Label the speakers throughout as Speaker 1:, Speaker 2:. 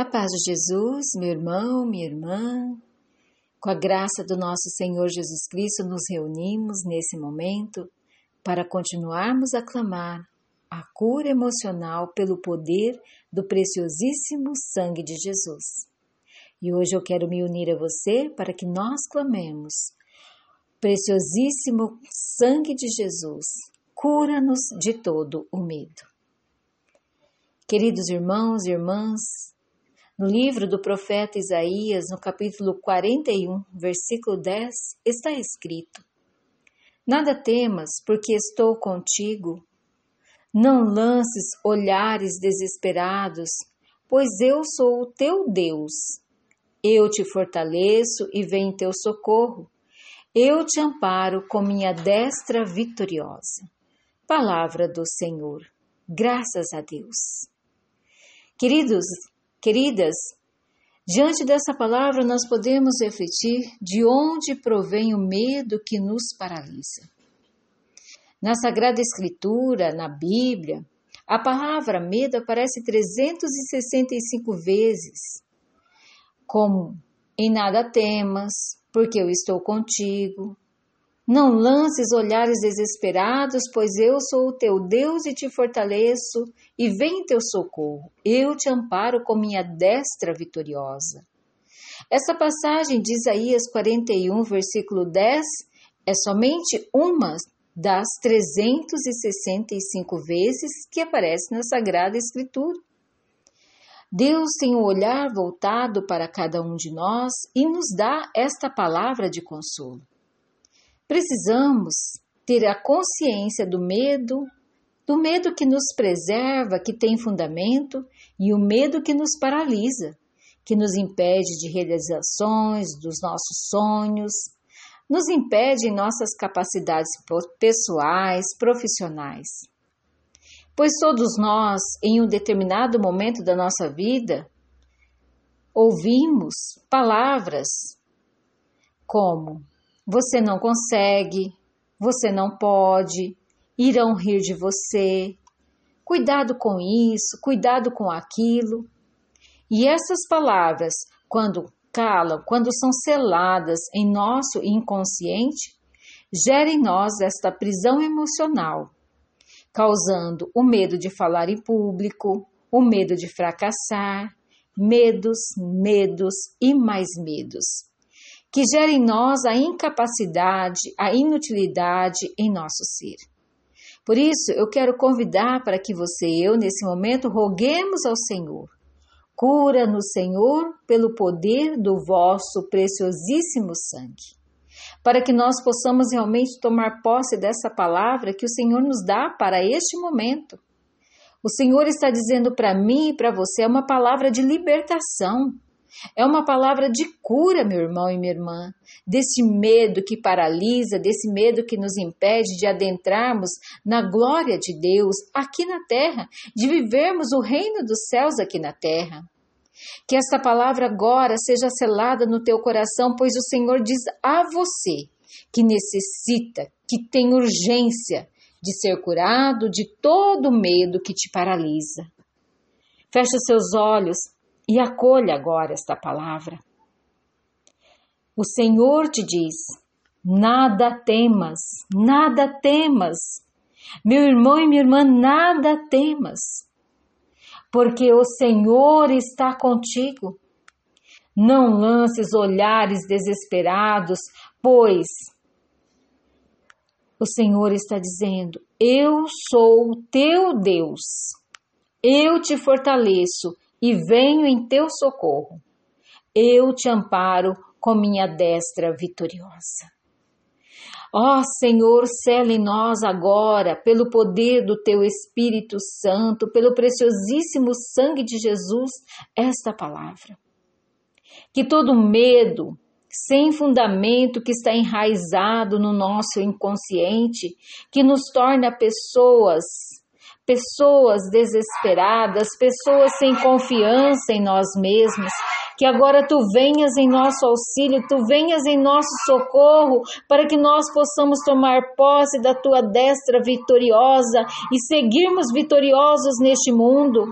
Speaker 1: A paz de Jesus, meu irmão, minha irmã, com a graça do nosso Senhor Jesus Cristo, nos reunimos nesse momento para continuarmos a clamar a cura emocional pelo poder do preciosíssimo sangue de Jesus. E hoje eu quero me unir a você para que nós clamemos: Preciosíssimo sangue de Jesus, cura-nos de todo o medo. Queridos irmãos e irmãs, no livro do profeta Isaías, no capítulo 41, versículo 10, está escrito: Nada temas, porque estou contigo. Não lances olhares desesperados, pois eu sou o teu Deus. Eu te fortaleço e venho em teu socorro. Eu te amparo com minha destra vitoriosa. Palavra do Senhor. Graças a Deus. Queridos, Queridas, diante dessa palavra nós podemos refletir de onde provém o medo que nos paralisa. Na Sagrada Escritura, na Bíblia, a palavra medo aparece 365 vezes, como em nada temas, porque eu estou contigo, não lances olhares desesperados, pois eu sou o teu Deus e te fortaleço, e vem em teu socorro. Eu te amparo com minha destra vitoriosa. Essa passagem de Isaías 41, versículo 10, é somente uma das 365 vezes que aparece na Sagrada Escritura. Deus tem o um olhar voltado para cada um de nós e nos dá esta palavra de consolo. Precisamos ter a consciência do medo, do medo que nos preserva, que tem fundamento, e o medo que nos paralisa, que nos impede de realizações dos nossos sonhos, nos impede em nossas capacidades pessoais, profissionais. Pois todos nós, em um determinado momento da nossa vida, ouvimos palavras como você não consegue, você não pode, irão rir de você. Cuidado com isso, cuidado com aquilo. E essas palavras, quando calam, quando são seladas em nosso inconsciente, geram em nós esta prisão emocional, causando o medo de falar em público, o medo de fracassar, medos, medos e mais medos que gera em nós a incapacidade, a inutilidade em nosso ser. Por isso, eu quero convidar para que você e eu, nesse momento, roguemos ao Senhor. Cura no Senhor pelo poder do vosso preciosíssimo sangue. Para que nós possamos realmente tomar posse dessa palavra que o Senhor nos dá para este momento. O Senhor está dizendo para mim e para você é uma palavra de libertação é uma palavra de cura, meu irmão e minha irmã, desse medo que paralisa, desse medo que nos impede de adentrarmos na glória de Deus aqui na terra, de vivermos o reino dos céus aqui na terra. Que esta palavra agora seja selada no teu coração, pois o Senhor diz a você que necessita, que tem urgência de ser curado de todo medo que te paralisa. Feche seus olhos e acolha agora esta palavra. O Senhor te diz: nada temas, nada temas. Meu irmão e minha irmã, nada temas, porque o Senhor está contigo. Não lances olhares desesperados, pois o Senhor está dizendo: Eu sou o teu Deus. Eu te fortaleço e venho em teu socorro. Eu te amparo com minha destra vitoriosa. Ó Senhor, sela em nós agora, pelo poder do teu Espírito Santo, pelo preciosíssimo sangue de Jesus, esta palavra. Que todo medo, sem fundamento que está enraizado no nosso inconsciente, que nos torna pessoas pessoas desesperadas, pessoas sem confiança em nós mesmos. Que agora tu venhas em nosso auxílio, tu venhas em nosso socorro, para que nós possamos tomar posse da tua destra vitoriosa e seguirmos vitoriosos neste mundo.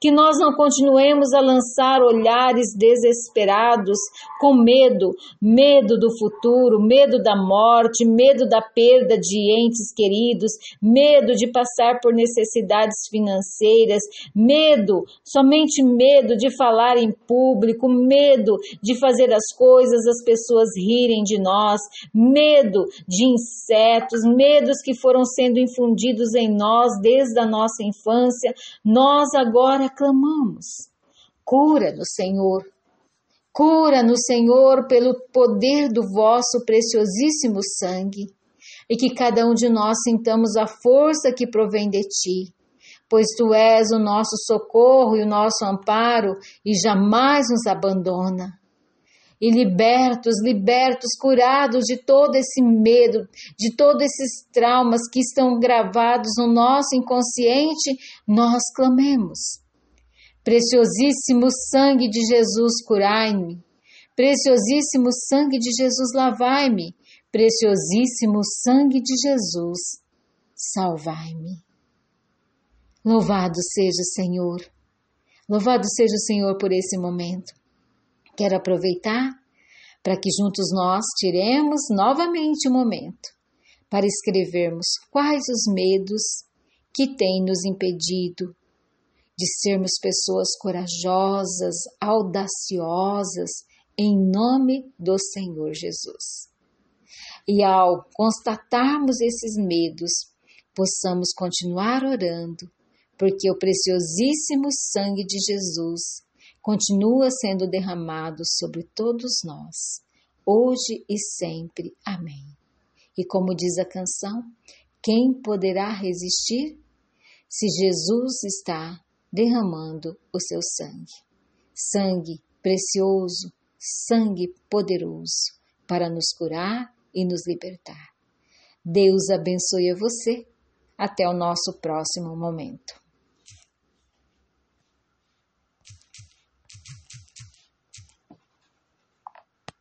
Speaker 1: Que nós não continuemos a lançar olhares desesperados, com medo, medo do futuro, medo da morte, medo da perda de entes queridos, medo de passar por necessidades financeiras, medo, somente medo de falar em público, medo de fazer as coisas, as pessoas rirem de nós, medo de insetos, medos que foram sendo infundidos em nós desde a nossa infância. Nós agora clamamos. Cura-nos, Senhor. Cura-nos, Senhor, pelo poder do vosso preciosíssimo sangue, e que cada um de nós sintamos a força que provém de ti, pois tu és o nosso socorro e o nosso amparo e jamais nos abandona. E libertos, libertos, curados de todo esse medo, de todos esses traumas que estão gravados no nosso inconsciente, nós clamemos. Preciosíssimo sangue de Jesus, curai-me. Preciosíssimo sangue de Jesus, lavai-me. Preciosíssimo sangue de Jesus, salvai-me. Louvado seja o Senhor. Louvado seja o Senhor por esse momento. Quero aproveitar para que juntos nós tiremos novamente o momento para escrevermos quais os medos que têm nos impedido de sermos pessoas corajosas, audaciosas, em nome do Senhor Jesus. E ao constatarmos esses medos, possamos continuar orando, porque o preciosíssimo sangue de Jesus continua sendo derramado sobre todos nós, hoje e sempre. Amém. E como diz a canção, quem poderá resistir se Jesus está derramando o seu sangue. Sangue precioso, sangue poderoso para nos curar e nos libertar. Deus abençoe a você. Até o nosso próximo momento.